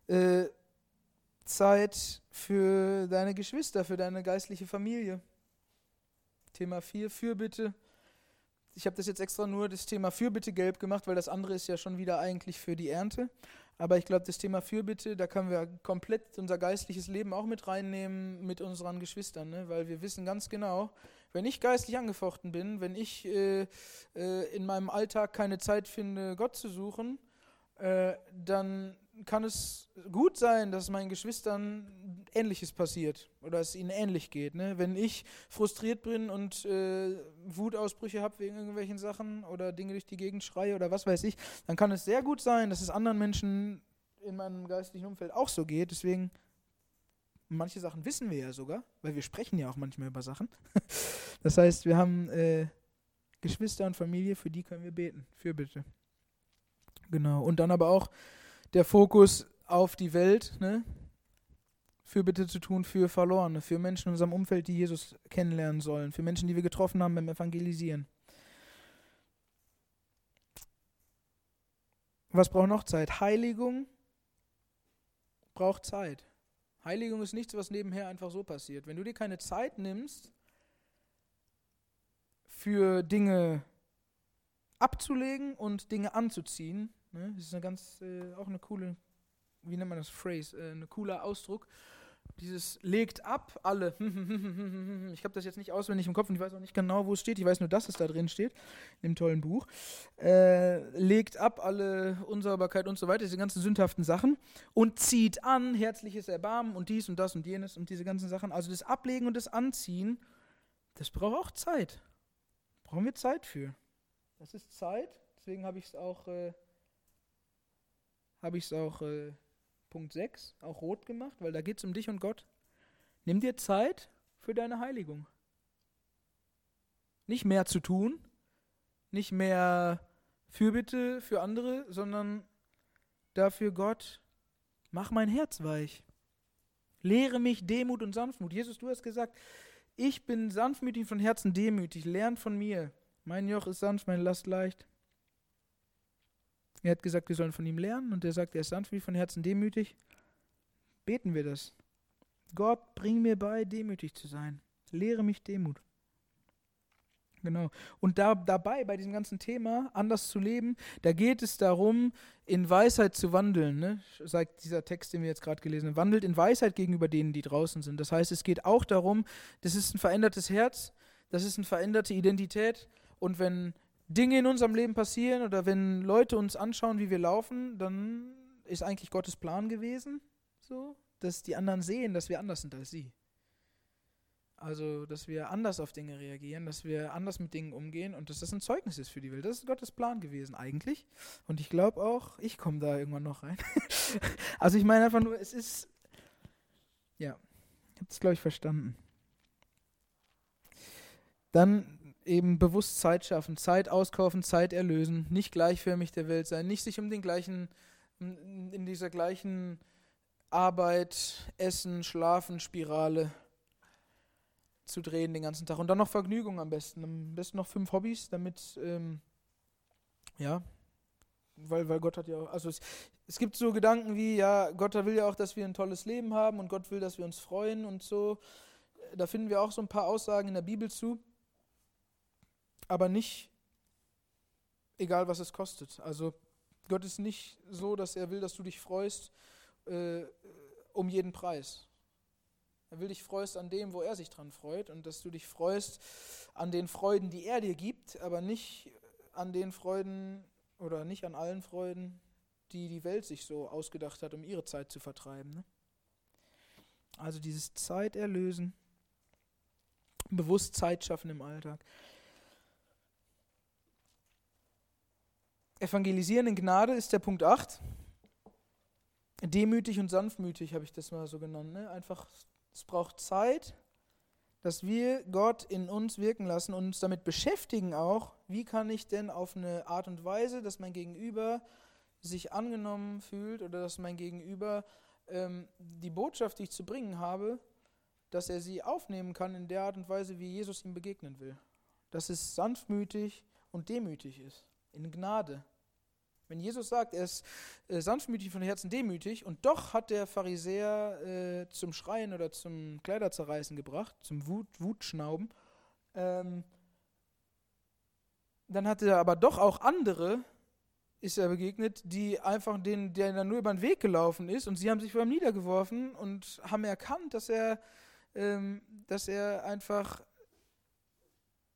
Äh, Zeit für deine Geschwister, für deine geistliche Familie. Thema 4, Fürbitte. Ich habe das jetzt extra nur das Thema Fürbitte gelb gemacht, weil das andere ist ja schon wieder eigentlich für die Ernte. Aber ich glaube, das Thema Fürbitte, da können wir komplett unser geistliches Leben auch mit reinnehmen mit unseren Geschwistern, ne? weil wir wissen ganz genau, wenn ich geistlich angefochten bin, wenn ich äh, äh, in meinem Alltag keine Zeit finde, Gott zu suchen, äh, dann kann es gut sein, dass meinen Geschwistern Ähnliches passiert oder es ihnen ähnlich geht. Ne? Wenn ich frustriert bin und äh, Wutausbrüche habe wegen irgendwelchen Sachen oder Dinge durch die Gegend schreie oder was weiß ich, dann kann es sehr gut sein, dass es anderen Menschen in meinem geistlichen Umfeld auch so geht. Deswegen, manche Sachen wissen wir ja sogar, weil wir sprechen ja auch manchmal über Sachen. das heißt, wir haben äh, Geschwister und Familie, für die können wir beten. Für bitte. Genau. Und dann aber auch der Fokus auf die Welt, ne? für bitte zu tun für Verlorene, für Menschen in unserem Umfeld, die Jesus kennenlernen sollen, für Menschen, die wir getroffen haben beim Evangelisieren. Was braucht noch Zeit? Heiligung braucht Zeit. Heiligung ist nichts, was nebenher einfach so passiert. Wenn du dir keine Zeit nimmst, für Dinge abzulegen und Dinge anzuziehen, Ne? Das ist eine ganz, äh, auch eine coole, wie nennt man das, Phrase, äh, ein cooler Ausdruck. Dieses legt ab alle. ich habe das jetzt nicht auswendig im Kopf und ich weiß auch nicht genau, wo es steht. Ich weiß nur, dass es da drin steht, in dem tollen Buch. Äh, legt ab alle Unsauberkeit und so weiter, diese ganzen sündhaften Sachen und zieht an herzliches Erbarmen und dies und das und jenes und diese ganzen Sachen. Also das Ablegen und das Anziehen, das braucht auch Zeit. Brauchen wir Zeit für. Das ist Zeit, deswegen habe ich es auch äh, habe ich es auch äh, Punkt 6, auch rot gemacht, weil da geht es um dich und Gott. Nimm dir Zeit für deine Heiligung. Nicht mehr zu tun, nicht mehr Fürbitte für andere, sondern dafür Gott, mach mein Herz weich. Lehre mich Demut und Sanftmut. Jesus, du hast gesagt, ich bin sanftmütig von Herzen demütig, lernt von mir. Mein Joch ist sanft, meine Last leicht. Er hat gesagt, wir sollen von ihm lernen und er sagt, er ist sanft wie von Herzen demütig. Beten wir das. Gott, bring mir bei, demütig zu sein. Lehre mich Demut. Genau. Und da, dabei, bei diesem ganzen Thema, anders zu leben, da geht es darum, in Weisheit zu wandeln. Ne? Sagt dieser Text, den wir jetzt gerade gelesen haben. Wandelt in Weisheit gegenüber denen, die draußen sind. Das heißt, es geht auch darum, das ist ein verändertes Herz, das ist eine veränderte Identität. Und wenn Dinge in unserem Leben passieren oder wenn Leute uns anschauen, wie wir laufen, dann ist eigentlich Gottes Plan gewesen, so, dass die anderen sehen, dass wir anders sind als sie. Also, dass wir anders auf Dinge reagieren, dass wir anders mit Dingen umgehen und dass das ein Zeugnis ist für die Welt. Das ist Gottes Plan gewesen eigentlich. Und ich glaube auch, ich komme da irgendwann noch rein. also ich meine einfach nur, es ist, ja, ich habe das, glaube ich, verstanden. Dann eben bewusst Zeit schaffen, Zeit auskaufen, Zeit erlösen, nicht gleichförmig der Welt sein, nicht sich um den gleichen, in dieser gleichen Arbeit, Essen, Schlafen, Spirale zu drehen den ganzen Tag. Und dann noch Vergnügung am besten. Am besten noch fünf Hobbys, damit, ähm, ja, weil, weil Gott hat ja auch, also es, es gibt so Gedanken wie, ja, Gott will ja auch, dass wir ein tolles Leben haben und Gott will, dass wir uns freuen und so. Da finden wir auch so ein paar Aussagen in der Bibel zu aber nicht egal, was es kostet. Also Gott ist nicht so, dass er will, dass du dich freust äh, um jeden Preis. Er will dich freust an dem, wo er sich dran freut und dass du dich freust an den Freuden, die er dir gibt, aber nicht an den Freuden oder nicht an allen Freuden, die die Welt sich so ausgedacht hat, um ihre Zeit zu vertreiben. Ne? Also dieses Zeiterlösen, bewusst Zeit schaffen im Alltag. Evangelisieren in Gnade ist der Punkt 8. Demütig und sanftmütig habe ich das mal so genannt. Ne? Einfach, es braucht Zeit, dass wir Gott in uns wirken lassen und uns damit beschäftigen auch, wie kann ich denn auf eine Art und Weise, dass mein Gegenüber sich angenommen fühlt oder dass mein Gegenüber ähm, die Botschaft, die ich zu bringen habe, dass er sie aufnehmen kann in der Art und Weise, wie Jesus ihm begegnen will. Dass es sanftmütig und demütig ist, in Gnade. Wenn Jesus sagt, er ist äh, sanftmütig von Herzen demütig und doch hat der Pharisäer äh, zum Schreien oder zum Kleiderzerreißen gebracht, zum Wut, Wutschnauben, ähm, dann hat er aber doch auch andere, ist er begegnet, die einfach den, der dann nur über den Weg gelaufen ist und sie haben sich vor ihm niedergeworfen und haben erkannt, dass er, ähm, dass er einfach,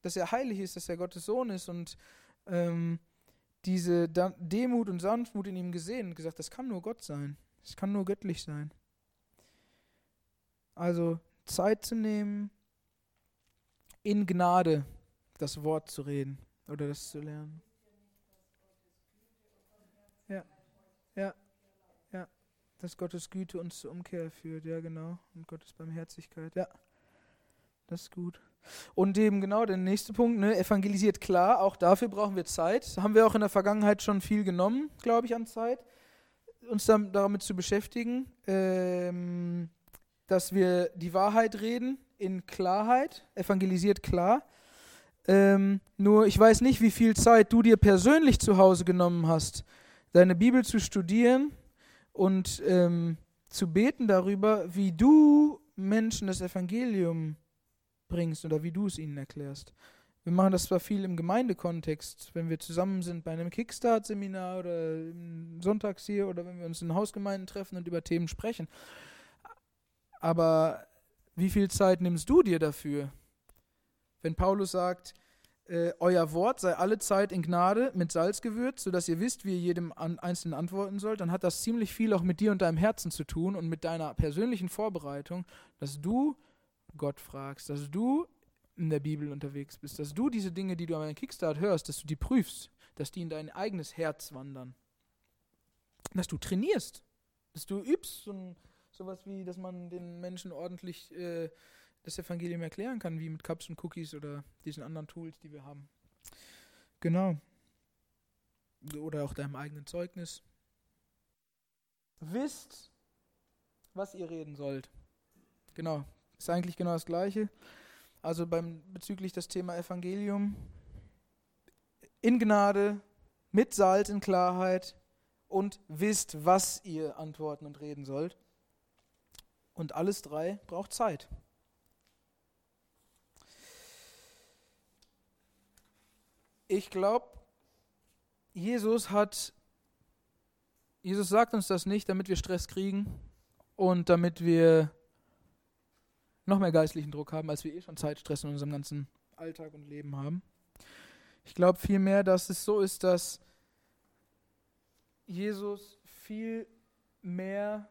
dass er heilig ist, dass er Gottes Sohn ist und ähm, diese Demut und Sanftmut in ihm gesehen und gesagt, das kann nur Gott sein, das kann nur göttlich sein. Also Zeit zu nehmen, in Gnade das Wort zu reden oder das zu lernen. Ja, ja, ja. Dass Gottes Güte uns zur Umkehr führt, ja genau. Und Gottes Barmherzigkeit, ja. Das ist gut. Und eben genau der nächste Punkt, ne, evangelisiert klar, auch dafür brauchen wir Zeit. Haben wir auch in der Vergangenheit schon viel genommen, glaube ich, an Zeit, uns dann damit zu beschäftigen, ähm, dass wir die Wahrheit reden in Klarheit, evangelisiert klar. Ähm, nur ich weiß nicht, wie viel Zeit du dir persönlich zu Hause genommen hast, deine Bibel zu studieren und ähm, zu beten darüber, wie du Menschen das Evangelium bringst oder wie du es ihnen erklärst. Wir machen das zwar viel im Gemeindekontext, wenn wir zusammen sind bei einem Kickstart-Seminar oder sonntags hier oder wenn wir uns in Hausgemeinden treffen und über Themen sprechen. Aber wie viel Zeit nimmst du dir dafür? Wenn Paulus sagt, äh, euer Wort sei alle Zeit in Gnade mit Salz gewürzt, sodass ihr wisst, wie ihr jedem an, Einzelnen antworten sollt, dann hat das ziemlich viel auch mit dir und deinem Herzen zu tun und mit deiner persönlichen Vorbereitung, dass du Gott fragst, dass du in der Bibel unterwegs bist, dass du diese Dinge, die du an Kickstart hörst, dass du die prüfst, dass die in dein eigenes Herz wandern. Dass du trainierst, dass du übst, so sowas wie, dass man den Menschen ordentlich äh, das Evangelium erklären kann, wie mit Cups und Cookies oder diesen anderen Tools, die wir haben. Genau. Oder auch deinem eigenen Zeugnis. Wisst, was ihr reden sollt. Genau, ist eigentlich genau das Gleiche. Also beim, bezüglich des Thema Evangelium. In Gnade, mit Salz in Klarheit und wisst, was ihr antworten und reden sollt. Und alles drei braucht Zeit. Ich glaube, Jesus hat, Jesus sagt uns das nicht, damit wir Stress kriegen und damit wir noch mehr geistlichen Druck haben, als wir eh schon Zeitstress in unserem ganzen Alltag und Leben haben. Ich glaube vielmehr, dass es so ist, dass Jesus viel mehr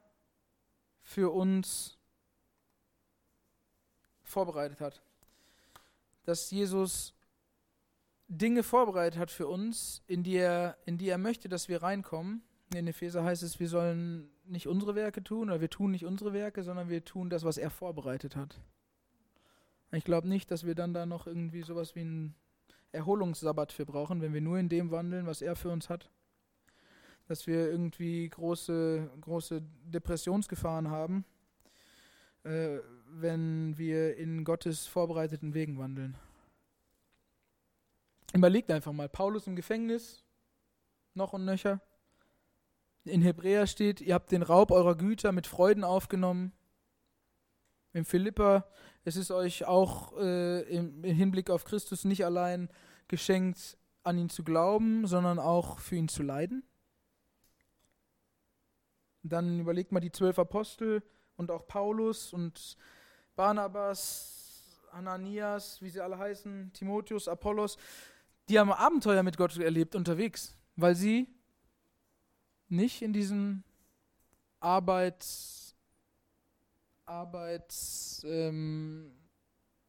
für uns vorbereitet hat. Dass Jesus Dinge vorbereitet hat für uns, in die er, in die er möchte, dass wir reinkommen. In Epheser heißt es, wir sollen nicht unsere Werke tun oder wir tun nicht unsere Werke, sondern wir tun das, was er vorbereitet hat. Ich glaube nicht, dass wir dann da noch irgendwie sowas wie einen Erholungssabbat für brauchen, wenn wir nur in dem wandeln, was er für uns hat. Dass wir irgendwie große, große Depressionsgefahren haben, äh, wenn wir in Gottes vorbereiteten Wegen wandeln. Überlegt einfach mal, Paulus im Gefängnis, noch und nöcher, in Hebräer steht, ihr habt den Raub eurer Güter mit Freuden aufgenommen. In Philippa, es ist euch auch äh, im, im Hinblick auf Christus nicht allein geschenkt, an ihn zu glauben, sondern auch für ihn zu leiden. Dann überlegt mal die zwölf Apostel und auch Paulus und Barnabas, Ananias, wie sie alle heißen, Timotheus, Apollos. Die haben Abenteuer mit Gott erlebt unterwegs, weil sie nicht in diesen Arbeits, Arbeits, ähm,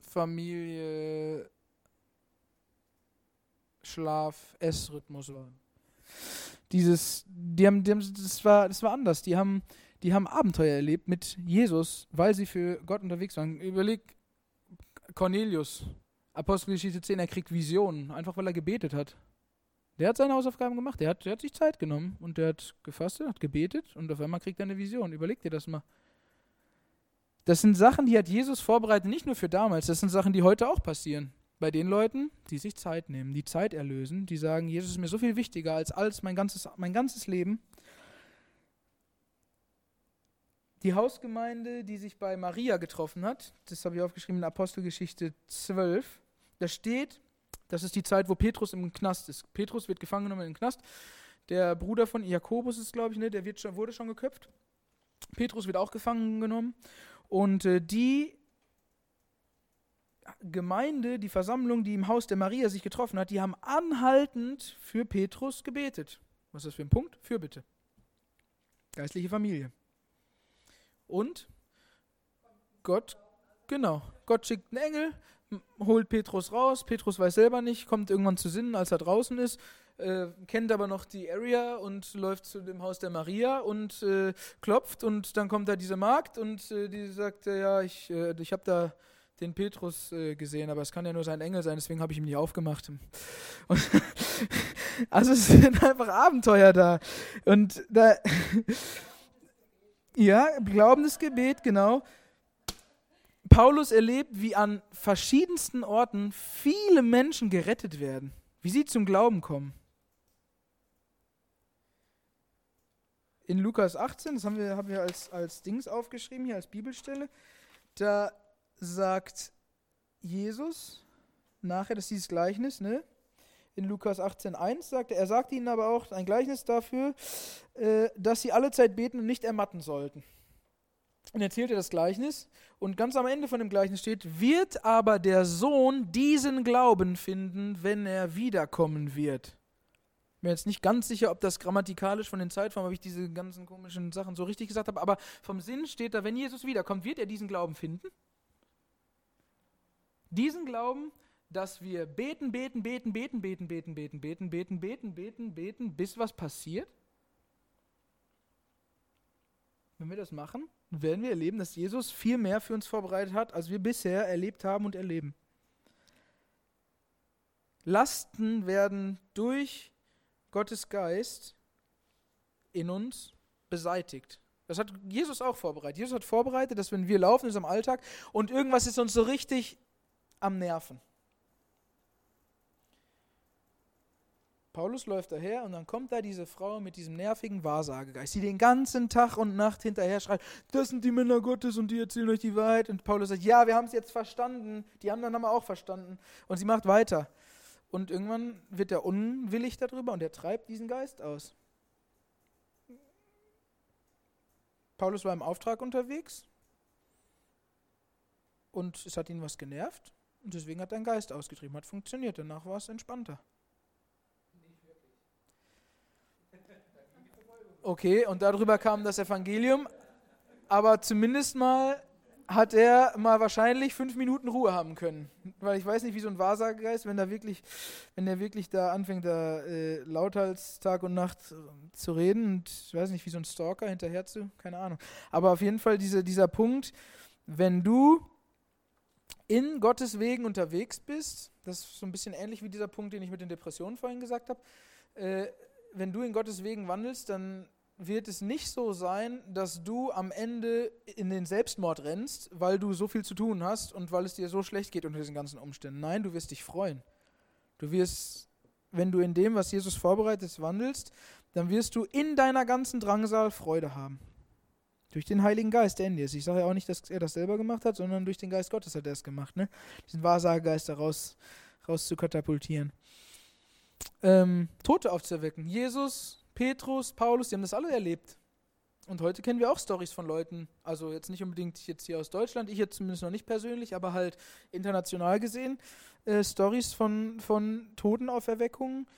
Familie, Schlaf, Essrhythmus waren. Dieses, die haben, die haben, das war, das war anders. Die haben, die haben Abenteuer erlebt mit Jesus, weil sie für Gott unterwegs waren. Überleg Cornelius, Apostelgeschichte 10, er kriegt Visionen, einfach weil er gebetet hat. Der hat seine Hausaufgaben gemacht, der hat, der hat sich Zeit genommen und der hat gefastet, hat gebetet und auf einmal kriegt er eine Vision. Überleg dir das mal. Das sind Sachen, die hat Jesus vorbereitet, nicht nur für damals, das sind Sachen, die heute auch passieren. Bei den Leuten, die sich Zeit nehmen, die Zeit erlösen, die sagen, Jesus ist mir so viel wichtiger als alles, mein ganzes, mein ganzes Leben. Die Hausgemeinde, die sich bei Maria getroffen hat, das habe ich aufgeschrieben in Apostelgeschichte 12, da steht, das ist die Zeit, wo Petrus im Knast ist. Petrus wird gefangen genommen den Knast. Der Bruder von Jakobus ist, glaube ich, ne, der schon, wurde schon geköpft. Petrus wird auch gefangen genommen. Und äh, die Gemeinde, die Versammlung, die im Haus der Maria sich getroffen hat, die haben anhaltend für Petrus gebetet. Was ist das für ein Punkt? Fürbitte. Geistliche Familie. Und Gott, genau, Gott schickt einen Engel, holt Petrus raus. Petrus weiß selber nicht, kommt irgendwann zu Sinnen, als er draußen ist, äh, kennt aber noch die Area und läuft zu dem Haus der Maria und äh, klopft und dann kommt da diese Magd und äh, die sagt, ja, ich, äh, ich habe da den Petrus äh, gesehen, aber es kann ja nur sein Engel sein, deswegen habe ich ihm nicht aufgemacht. Also es sind einfach Abenteuer da. Und da, ja, glaubendes Gebet, genau. Paulus erlebt, wie an verschiedensten Orten viele Menschen gerettet werden, wie sie zum Glauben kommen. In Lukas 18, das haben wir, haben wir als, als Dings aufgeschrieben, hier als Bibelstelle, da sagt Jesus, nachher, das ist dieses Gleichnis, ne? In Lukas 18,1 sagt er, er sagt ihnen aber auch ein Gleichnis dafür, äh, dass sie alle Zeit beten und nicht ermatten sollten. Und erzählt er das Gleichnis und ganz am Ende von dem Gleichnis steht, wird aber der Sohn diesen Glauben finden, wenn er wiederkommen wird. Ich bin jetzt nicht ganz sicher, ob das grammatikalisch von den Zeitformen, ob ich diese ganzen komischen Sachen so richtig gesagt habe, aber vom Sinn steht da, wenn Jesus wiederkommt, wird er diesen Glauben finden? Diesen Glauben, dass wir beten, beten, beten, beten, beten, beten, beten, beten, beten, beten, beten, beten, bis was passiert? Wenn wir das machen, werden wir erleben, dass Jesus viel mehr für uns vorbereitet hat, als wir bisher erlebt haben und erleben. Lasten werden durch Gottes Geist in uns beseitigt. Das hat Jesus auch vorbereitet. Jesus hat vorbereitet, dass wenn wir laufen in unserem Alltag und irgendwas ist uns so richtig am Nerven. Paulus läuft daher und dann kommt da diese Frau mit diesem nervigen Wahrsagegeist, die den ganzen Tag und Nacht hinterher schreit, das sind die Männer Gottes und die erzählen euch die Wahrheit. Und Paulus sagt, ja, wir haben es jetzt verstanden, die anderen haben auch verstanden. Und sie macht weiter. Und irgendwann wird er unwillig darüber und er treibt diesen Geist aus. Paulus war im Auftrag unterwegs und es hat ihn was genervt und deswegen hat er einen Geist ausgetrieben, hat funktioniert, danach war es entspannter. Okay, und darüber kam das Evangelium. Aber zumindest mal hat er mal wahrscheinlich fünf Minuten Ruhe haben können. Weil ich weiß nicht, wie so ein Wahrsagegeist, wenn wirklich, wenn er wirklich da anfängt, da äh, lauthals Tag und Nacht äh, zu reden und ich weiß nicht, wie so ein Stalker hinterher zu, keine Ahnung. Aber auf jeden Fall diese, dieser Punkt, wenn du in Gottes Wegen unterwegs bist, das ist so ein bisschen ähnlich wie dieser Punkt, den ich mit den Depressionen vorhin gesagt habe, äh, wenn du in Gottes Wegen wandelst, dann wird es nicht so sein, dass du am Ende in den Selbstmord rennst, weil du so viel zu tun hast und weil es dir so schlecht geht unter diesen ganzen Umständen. Nein, du wirst dich freuen. Du wirst, wenn du in dem, was Jesus vorbereitet, wandelst, dann wirst du in deiner ganzen Drangsal Freude haben. Durch den Heiligen Geist, der in dir ist. Ich sage ja auch nicht, dass er das selber gemacht hat, sondern durch den Geist Gottes hat er es gemacht, ne? Diesen Wahrsagegeist da raus, raus zu katapultieren ähm, Tote aufzuerwecken. Jesus, Petrus, Paulus, die haben das alle erlebt. Und heute kennen wir auch Stories von Leuten, also jetzt nicht unbedingt jetzt hier aus Deutschland, ich jetzt zumindest noch nicht persönlich, aber halt international gesehen, äh, Stories von, von Totenauferweckungen.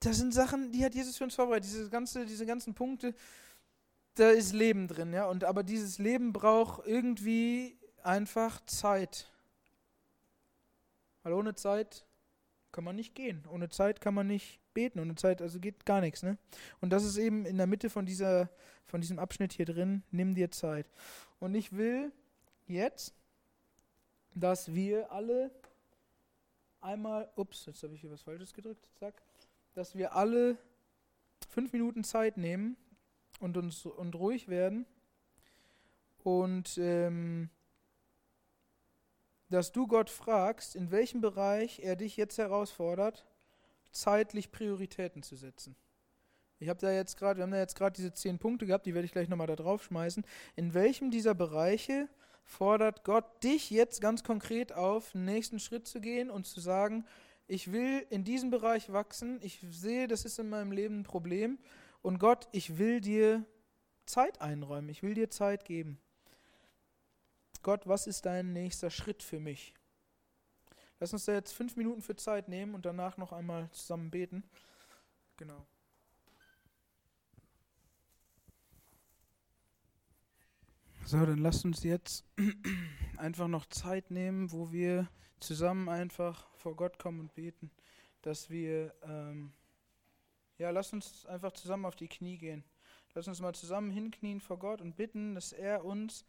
Das sind Sachen, die hat Jesus für uns vorbereitet. Diese, ganze, diese ganzen Punkte, da ist Leben drin, ja. Und aber dieses Leben braucht irgendwie einfach Zeit. Weil ohne Zeit kann man nicht gehen. Ohne Zeit kann man nicht beten. Ohne Zeit, also geht gar nichts. Ne? Und das ist eben in der Mitte von, dieser, von diesem Abschnitt hier drin. Nimm dir Zeit. Und ich will jetzt, dass wir alle einmal, ups, jetzt habe ich hier was Falsches gedrückt, zack, dass wir alle fünf Minuten Zeit nehmen und uns und ruhig werden und ähm, dass du Gott fragst, in welchem Bereich er dich jetzt herausfordert, zeitlich Prioritäten zu setzen. Ich habe da jetzt gerade, wir haben da jetzt gerade diese zehn Punkte gehabt, die werde ich gleich nochmal da drauf schmeißen. In welchem dieser Bereiche fordert Gott dich jetzt ganz konkret auf, einen nächsten Schritt zu gehen und zu sagen, ich will in diesem Bereich wachsen, ich sehe, das ist in meinem Leben ein Problem und Gott, ich will dir Zeit einräumen, ich will dir Zeit geben. Gott, was ist dein nächster Schritt für mich? Lass uns da jetzt fünf Minuten für Zeit nehmen und danach noch einmal zusammen beten. Genau. So, dann lasst uns jetzt einfach noch Zeit nehmen, wo wir zusammen einfach vor Gott kommen und beten, dass wir, ähm, ja, lasst uns einfach zusammen auf die Knie gehen. Lass uns mal zusammen hinknien vor Gott und bitten, dass er uns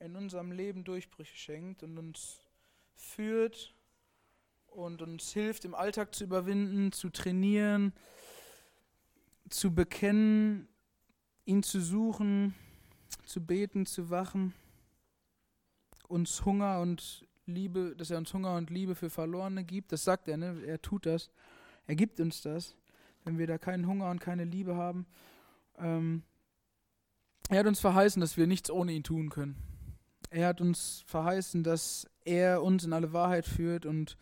in unserem Leben Durchbrüche schenkt und uns führt und uns hilft, im Alltag zu überwinden, zu trainieren, zu bekennen, ihn zu suchen, zu beten, zu wachen, uns Hunger und Liebe, dass er uns Hunger und Liebe für Verlorene gibt. Das sagt er, ne? er tut das. Er gibt uns das, wenn wir da keinen Hunger und keine Liebe haben. Ähm, er hat uns verheißen, dass wir nichts ohne ihn tun können. Er hat uns verheißen, dass er uns in alle Wahrheit führt und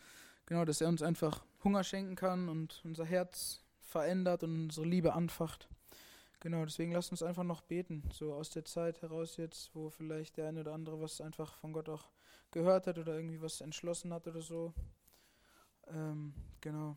genau, dass er uns einfach Hunger schenken kann und unser Herz verändert und unsere Liebe anfacht. Genau, deswegen lasst uns einfach noch beten, so aus der Zeit heraus jetzt, wo vielleicht der eine oder andere was einfach von Gott auch gehört hat oder irgendwie was entschlossen hat oder so. Ähm, genau.